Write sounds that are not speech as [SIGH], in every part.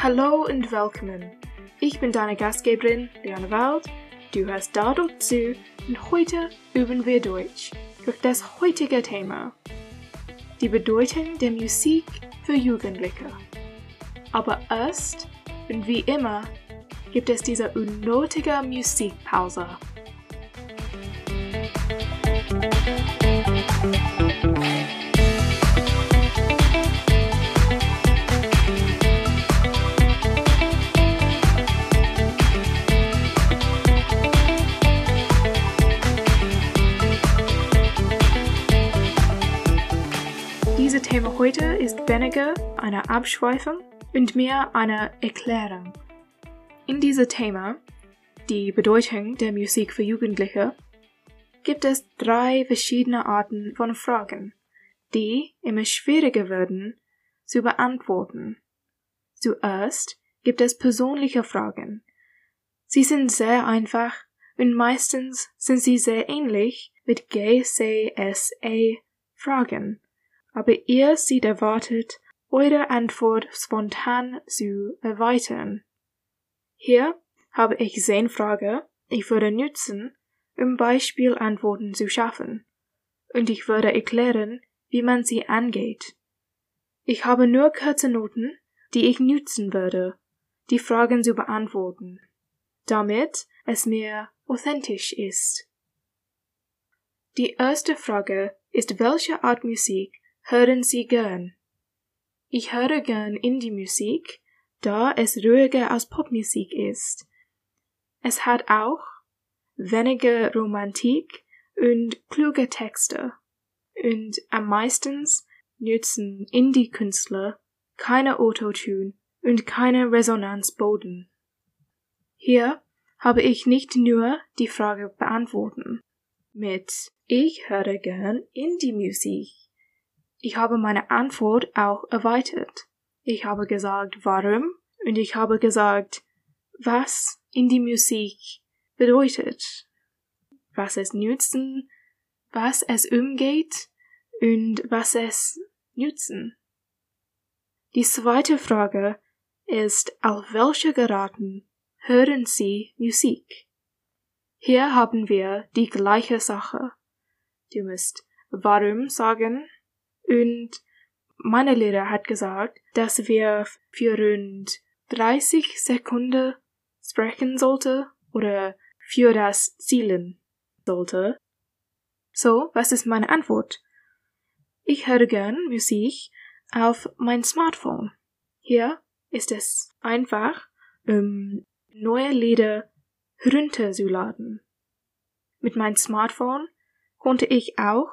Hallo und willkommen. Ich bin deine Gastgeberin, Liane Wald. Du hörst da zu und heute üben wir Deutsch durch das heutige Thema. Die Bedeutung der Musik für Jugendliche. Aber erst und wie immer gibt es diese unnötige Musikpause. Dieses Thema heute ist weniger eine Abschweifung und mehr eine Erklärung. In diesem Thema, die Bedeutung der Musik für Jugendliche, gibt es drei verschiedene Arten von Fragen, die immer schwieriger werden zu beantworten. Zuerst gibt es persönliche Fragen. Sie sind sehr einfach und meistens sind sie sehr ähnlich mit GCSE Fragen, aber ihr seid erwartet, eure Antwort spontan zu erweitern. Hier habe ich zehn Fragen, ich würde nutzen, um Beispielantworten zu schaffen, und ich würde erklären, wie man sie angeht. Ich habe nur kurze Noten, die ich nutzen würde, die Fragen zu beantworten, damit es mir authentisch ist. Die erste Frage ist, welche Art Musik hören Sie gern? Ich höre gern Indie-Musik, da es ruhiger als Popmusik ist. Es hat auch weniger Romantik und kluge Texte. Und am meisten nutzen Indie-Künstler keine Autotune und keine Resonanzboden. Hier habe ich nicht nur die Frage beantworten. Mit Ich höre gern Indie-Musik. Ich habe meine Antwort auch erweitert. Ich habe gesagt, warum, und ich habe gesagt, was Indie-Musik bedeutet, was es nützen, was es umgeht und was es nützen. Die zweite Frage ist, auf welche Geraten hören Sie Musik? Hier haben wir die gleiche Sache. Du musst warum sagen und meine Lehrer hat gesagt, dass wir für rund 30 Sekunden sprechen sollte oder für das Zielen sollte. So, was ist meine Antwort? Ich höre gern Musik auf mein Smartphone. Hier ist es einfach, um neue Lieder herunterzuladen. Mit meinem Smartphone konnte ich auch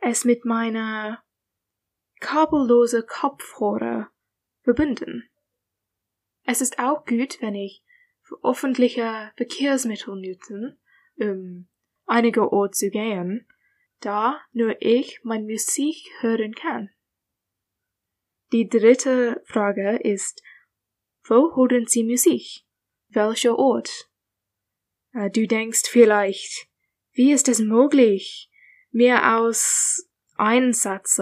es mit meiner kabellose Kopfhörer verbinden. Es ist auch gut, wenn ich öffentliche Verkehrsmittel nutze, um einige Orte zu gehen, da nur ich mein Musik hören kann. Die dritte Frage ist, wo hören Sie Musik? Welcher Ort? Äh, du denkst vielleicht, wie ist es möglich, mehr als einen Satz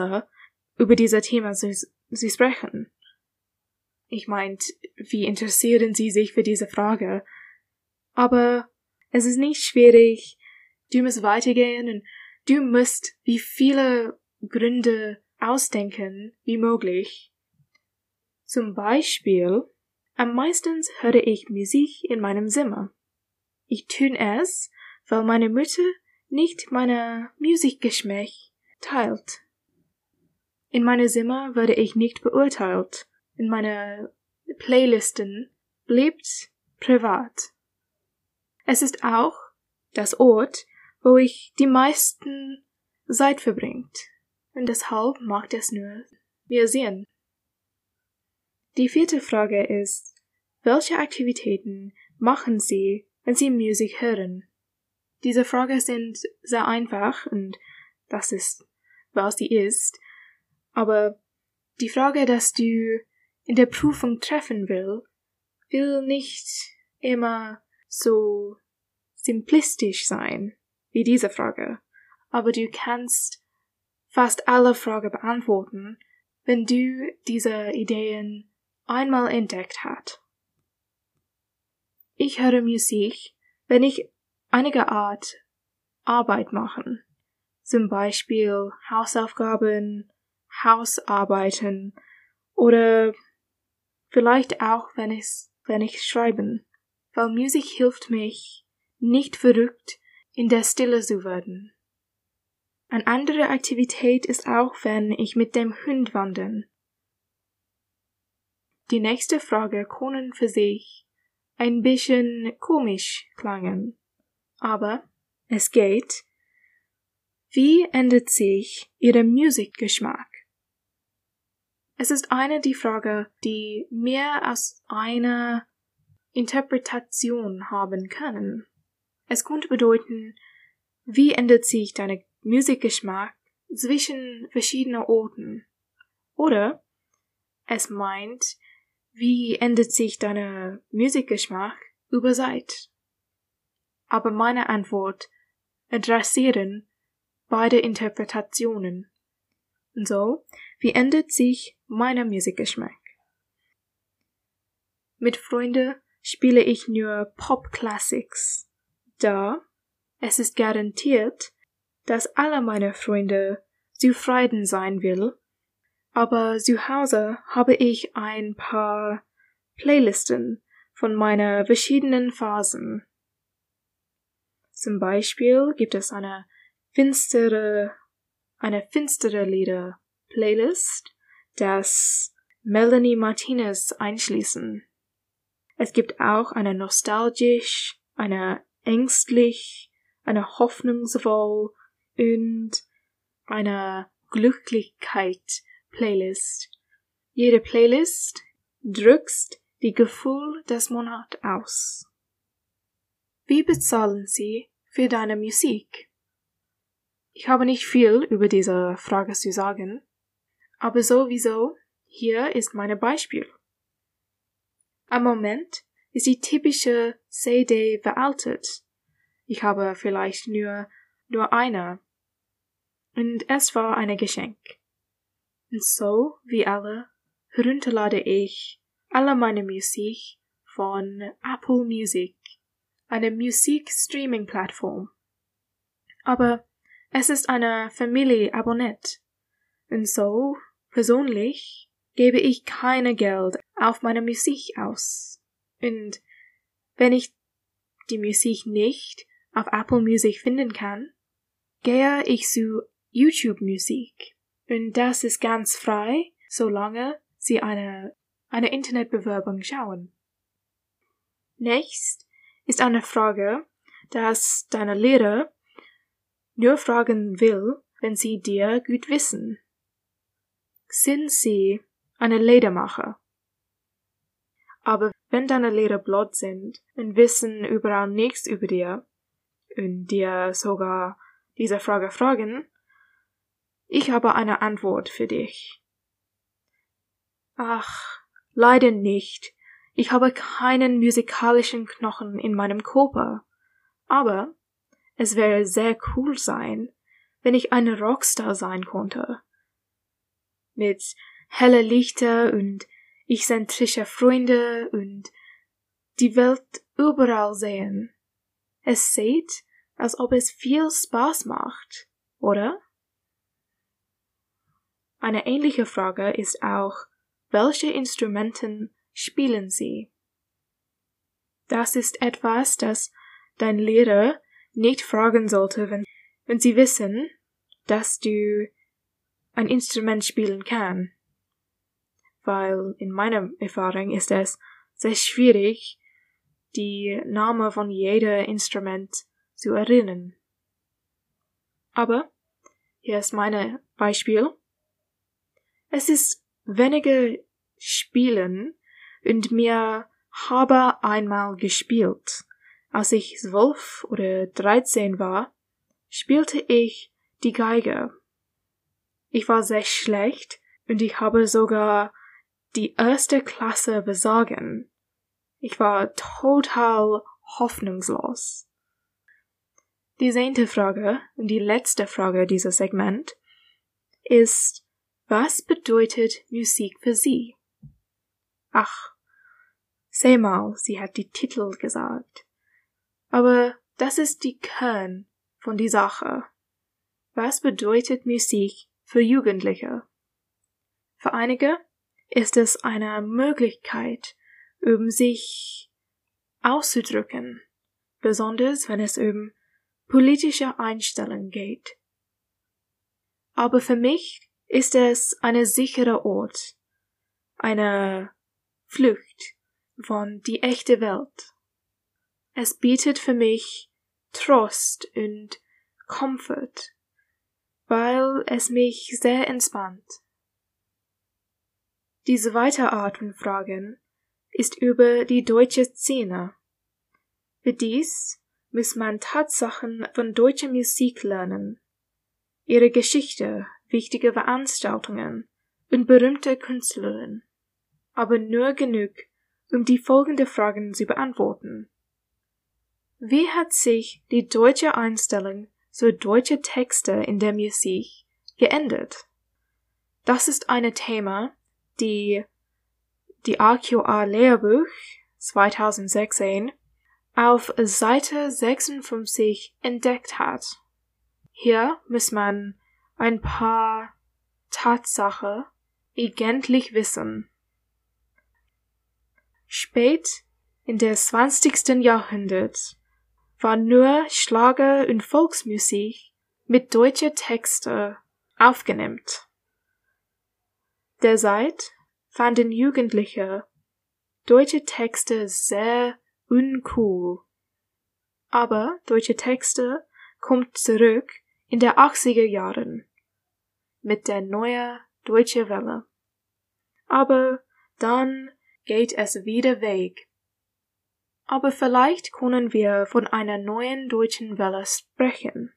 über dieser Thema zu, zu sprechen? Ich meint, wie interessieren Sie sich für diese Frage? Aber es ist nicht schwierig. Du musst weitergehen und du musst wie viele Gründe ausdenken wie möglich. Zum Beispiel, am meisten höre ich Musik in meinem Zimmer. Ich tun es, weil meine Mutter nicht meine Musikgeschmack teilt. In meinem Zimmer werde ich nicht beurteilt in meiner Playlisten bleibt privat. Es ist auch das Ort, wo ich die meisten Zeit verbringt. Und deshalb macht es nur mir Sinn. Die vierte Frage ist, welche Aktivitäten machen Sie, wenn Sie Musik hören? Diese Fragen sind sehr einfach und das ist, was sie ist. Aber die Frage, dass du in der Prüfung treffen will, will nicht immer so simplistisch sein wie diese Frage, aber du kannst fast alle Fragen beantworten, wenn du diese Ideen einmal entdeckt hat. Ich höre Musik, wenn ich einige Art Arbeit machen, zum Beispiel Hausaufgaben, Hausarbeiten oder vielleicht auch wenn es, wenn ich schreiben, weil Musik hilft mich, nicht verrückt in der Stille zu werden. Eine andere Aktivität ist auch, wenn ich mit dem Hund wandern. Die nächste Frage können für sich ein bisschen komisch klangen, aber es geht. Wie ändert sich Ihr Musikgeschmack? Es ist eine die Frage, die mehr als eine Interpretation haben können. Es könnte bedeuten, wie ändert sich dein Musikgeschmack zwischen verschiedenen Orten? Oder es meint, wie ändert sich dein Musikgeschmack über Zeit? Aber meine Antwort adressieren beide Interpretationen. So, wie ändert sich mein Musikgeschmack? Mit Freunden spiele ich nur Pop Classics. Da es ist garantiert, dass alle meine Freunde zufrieden sein will, aber zu Hause habe ich ein paar Playlisten von meiner verschiedenen Phasen. Zum Beispiel gibt es eine finstere, eine finstere Lieder Playlist, das Melanie Martinez einschließen. Es gibt auch eine nostalgisch, eine ängstlich, eine hoffnungsvoll und eine Glücklichkeit Playlist. Jede Playlist drückt die Gefühl des Monats aus. Wie bezahlen Sie für deine Musik? Ich habe nicht viel über diese Frage zu sagen, aber sowieso hier ist mein Beispiel. Am Moment ist die typische CD veraltet. Ich habe vielleicht nur, nur eine. Und es war ein Geschenk. Und so wie alle herunterlade ich alle meine Musik von Apple Music, eine Musik-Streaming-Plattform. Aber es ist eine Familie-Abonnent. Und so, persönlich, gebe ich keine Geld auf meine Musik aus. Und wenn ich die Musik nicht auf Apple Music finden kann, gehe ich zu YouTube Musik. Und das ist ganz frei, solange Sie eine, eine Internetbewerbung schauen. Nächst ist eine Frage, dass deine Lehrer nur fragen will, wenn sie dir gut wissen. Sind sie eine Ledermacher? Aber wenn deine Lehrer blöd sind und wissen überall nichts über dir und dir sogar diese Frage fragen, ich habe eine Antwort für dich. Ach, leider nicht. Ich habe keinen musikalischen Knochen in meinem Körper. Aber es wäre sehr cool sein, wenn ich eine Rockstar sein konnte. Mit heller Lichter und exzentrischer Freunde und die Welt überall sehen. Es sieht, als ob es viel Spaß macht, oder? Eine ähnliche Frage ist auch, welche Instrumenten spielen Sie? Das ist etwas, das dein Lehrer nicht fragen sollte, wenn, wenn sie wissen, dass du ein Instrument spielen kann. Weil in meiner Erfahrung ist es sehr schwierig, die Name von jeder Instrument zu erinnern. Aber hier ist mein Beispiel. Es ist weniger Spielen und mir habe einmal gespielt. Als ich zwölf oder dreizehn war, spielte ich die Geige. Ich war sehr schlecht und ich habe sogar die erste Klasse besorgen. Ich war total hoffnungslos. Die zehnte Frage und die letzte Frage dieser Segment ist, was bedeutet Musik für Sie? ach, seh mal, sie hat die Titel gesagt. Aber das ist die Kern von die Sache. Was bedeutet Musik für Jugendliche? Für einige ist es eine Möglichkeit, um sich auszudrücken, besonders wenn es um politische Einstellungen geht. Aber für mich ist es eine sichere Ort, eine Flucht von die echte Welt. Es bietet für mich Trost und Comfort, weil es mich sehr entspannt. Diese zweite Art von Fragen ist über die deutsche Szene. Für dies muss man Tatsachen von deutscher Musik lernen, ihre Geschichte, wichtige Veranstaltungen und berühmte Künstlerinnen, aber nur genug, um die folgende Fragen zu beantworten. Wie hat sich die deutsche Einstellung zu deutsche Texte in der Musik geändert? Das ist ein Thema, die die AQA Lehrbuch 2016 auf Seite 56 entdeckt hat. Hier muss man ein paar Tatsache eigentlich wissen. Spät in der 20. Jahrhundert war nur Schlager und Volksmusik mit deutscher Texte aufgenimmt. Derzeit fanden Jugendliche deutsche Texte sehr uncool. Aber deutsche Texte kommt zurück in der 80er Jahren mit der neuen deutsche Welle. Aber dann geht es wieder weg. Aber vielleicht können wir von einer neuen deutschen Welle sprechen.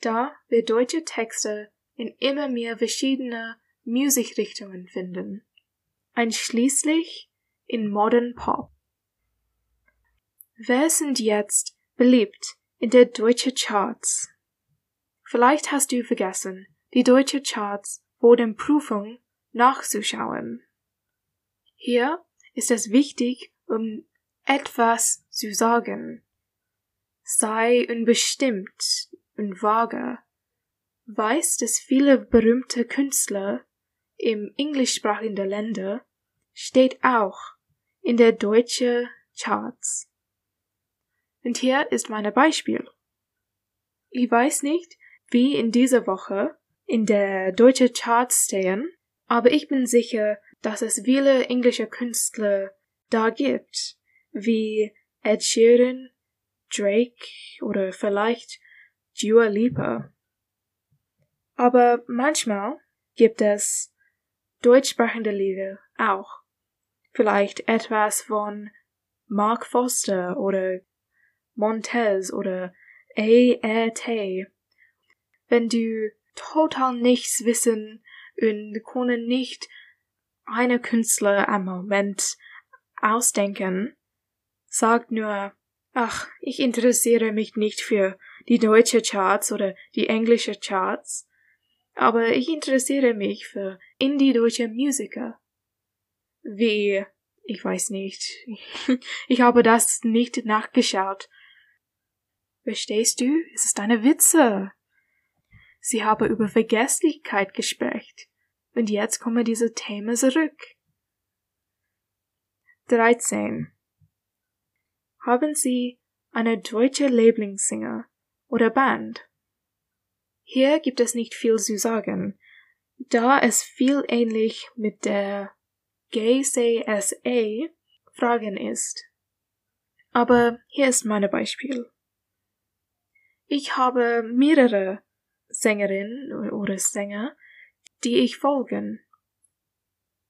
Da wir deutsche Texte in immer mehr verschiedene Musikrichtungen finden einschließlich in Modern Pop. Wer sind jetzt beliebt in der deutsche Charts? Vielleicht hast du vergessen, die deutsche Charts vor der Prüfung nachzuschauen. Hier ist es wichtig, um etwas zu sagen. Sei unbestimmt und vage. Weiß, dass viele berühmte Künstler im englischsprachigen Länder steht auch in der deutsche Charts. Und hier ist mein Beispiel. Ich weiß nicht, wie in dieser Woche in der deutsche Charts stehen, aber ich bin sicher, dass es viele englische Künstler da gibt, wie Ed Sheeran, Drake oder vielleicht Dua Lipa. Aber manchmal gibt es deutschsprachende Lieder auch. Vielleicht etwas von Mark Foster oder Montez oder A.R.T. Wenn du total nichts wissen und können nicht eine Künstler am Moment ausdenken, sag nur, ach, ich interessiere mich nicht für die deutsche Charts oder die englische Charts, aber ich interessiere mich für indie-deutsche Musiker. Wie, ich weiß nicht. [LAUGHS] ich habe das nicht nachgeschaut. Verstehst du? Es ist eine Witze. Sie habe über Vergesslichkeit gesprochen. Und jetzt kommen diese Themen zurück. 13. Haben Sie eine deutsche Lieblingssinger oder Band? Hier gibt es nicht viel zu sagen, da es viel ähnlich mit der GCSA Fragen ist. Aber hier ist mein Beispiel. Ich habe mehrere Sängerinnen oder Sänger, die ich folgen.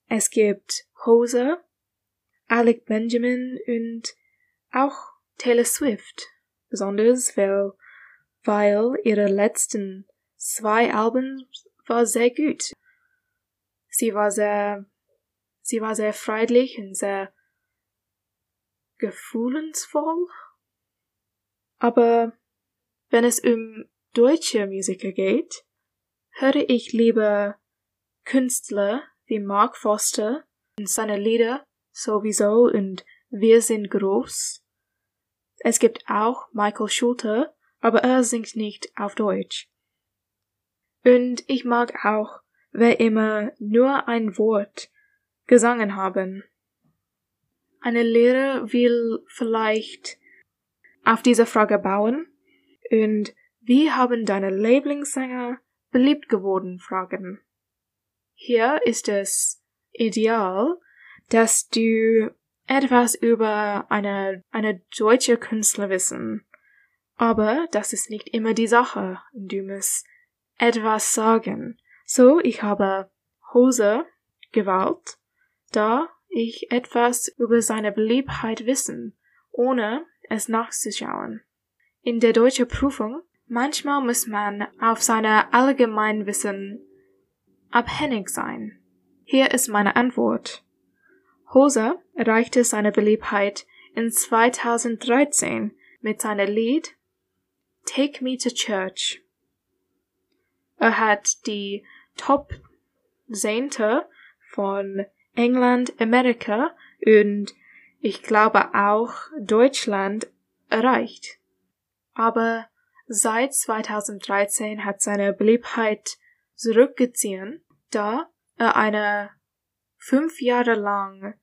Es gibt Hose, Alec Benjamin und auch Taylor Swift, besonders weil, weil ihre letzten zwei Alben war sehr gut. Sie war sehr, sie war sehr freundlich und sehr gefühlensvoll. Aber wenn es um deutsche Musiker geht, höre ich lieber Künstler wie Mark Foster und seine Lieder sowieso und wir sind groß. Es gibt auch Michael Schulte, aber er singt nicht auf Deutsch. Und ich mag auch, wer immer nur ein Wort gesangen haben. Eine Lehrer will vielleicht auf diese Frage bauen und wie haben deine Lieblingssänger beliebt geworden fragen. Hier ist es ideal, dass du etwas über eine, eine deutsche Künstler wissen. Aber das ist nicht immer die Sache. Du musst etwas sagen. So, ich habe Hose gewählt, da ich etwas über seine Beliebtheit wissen, ohne es nachzuschauen. In der deutschen Prüfung manchmal muss man auf seine Allgemeinwissen abhängig sein. Hier ist meine Antwort. Hose erreichte seine Beliebtheit in 2013 mit seinem Lied Take Me to Church. Er hat die Top Zehnte von England, Amerika und ich glaube auch Deutschland erreicht. Aber seit 2013 hat seine Beliebtheit zurückgezogen, da er eine fünf Jahre lang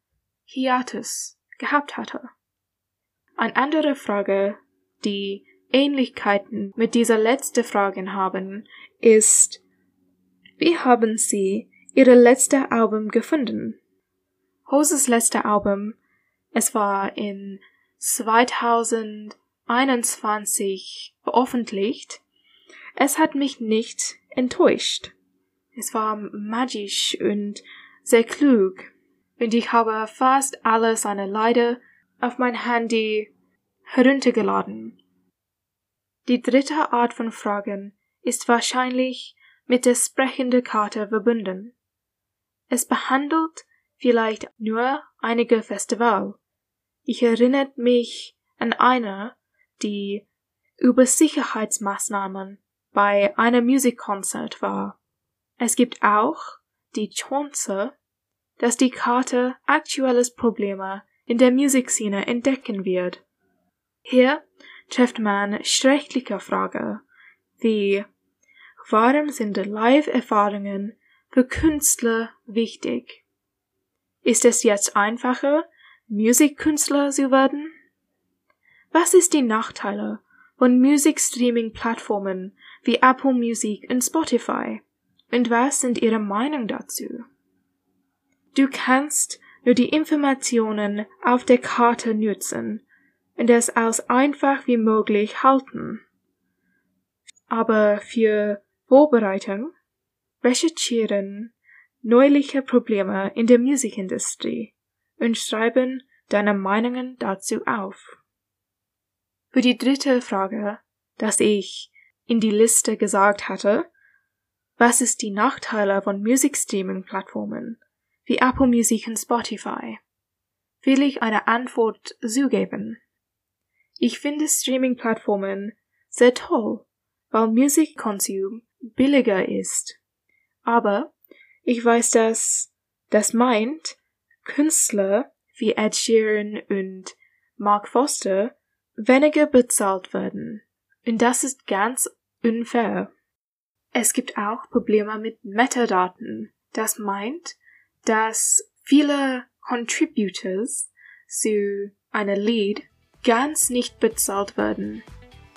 Hiatus gehabt hatte. Eine andere Frage, die Ähnlichkeiten mit dieser letzten Frage haben, ist, wie haben Sie Ihre letzte Album gefunden? Hoses letzte Album, es war in 2021 veröffentlicht. Es hat mich nicht enttäuscht. Es war magisch und sehr klug. Und ich habe fast alle seine Leider auf mein Handy heruntergeladen. Die dritte Art von Fragen ist wahrscheinlich mit der sprechenden Karte verbunden. Es behandelt vielleicht nur einige Festival. Ich erinnere mich an eine, die über Sicherheitsmaßnahmen bei einem Musikkonzert war. Es gibt auch die Chance, dass die Karte aktuelles Probleme in der Musikszene entdecken wird. Hier trifft man schreckliche Fragen wie Warum sind Live-Erfahrungen für Künstler wichtig? Ist es jetzt einfacher, Musikkünstler zu werden? Was ist die Nachteile von Musikstreaming-Plattformen wie Apple Music und Spotify? Und was sind Ihre Meinung dazu? Du kannst nur die Informationen auf der Karte nutzen und es als einfach wie möglich halten. Aber für Vorbereitung recherchieren neuliche Probleme in der Musikindustrie und schreiben deine Meinungen dazu auf. Für die dritte Frage, dass ich in die Liste gesagt hatte, was ist die Nachteile von Musikstreaming-Plattformen wie Apple Music und Spotify? Will ich eine Antwort zugeben. Ich finde Streaming-Plattformen sehr toll, weil Musikkonsum billiger ist. Aber ich weiß, dass das meint, Künstler wie Ed Sheeran und Mark Foster weniger bezahlt werden. Und das ist ganz unfair. Es gibt auch Probleme mit Metadaten. Das meint, dass viele Contributors zu einer Lied ganz nicht bezahlt werden,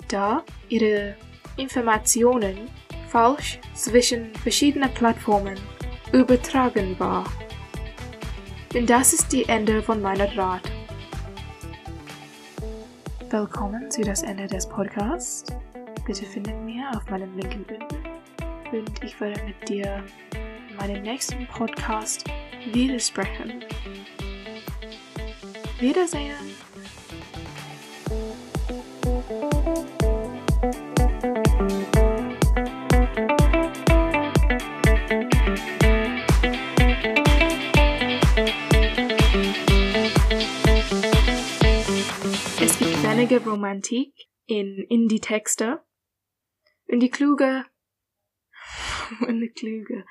da ihre Informationen falsch zwischen verschiedenen Plattformen übertragen war. Und das ist die Ende von meiner Rat. Willkommen zu das Ende des Podcasts. Bitte finden mir auf meinem linken unten und ich werde mit dir in meinem nächsten Podcast widersprechen. Wiedersehen! Es gibt wenige Romantik in Indie-Texte und die kluge [LAUGHS] und die kluge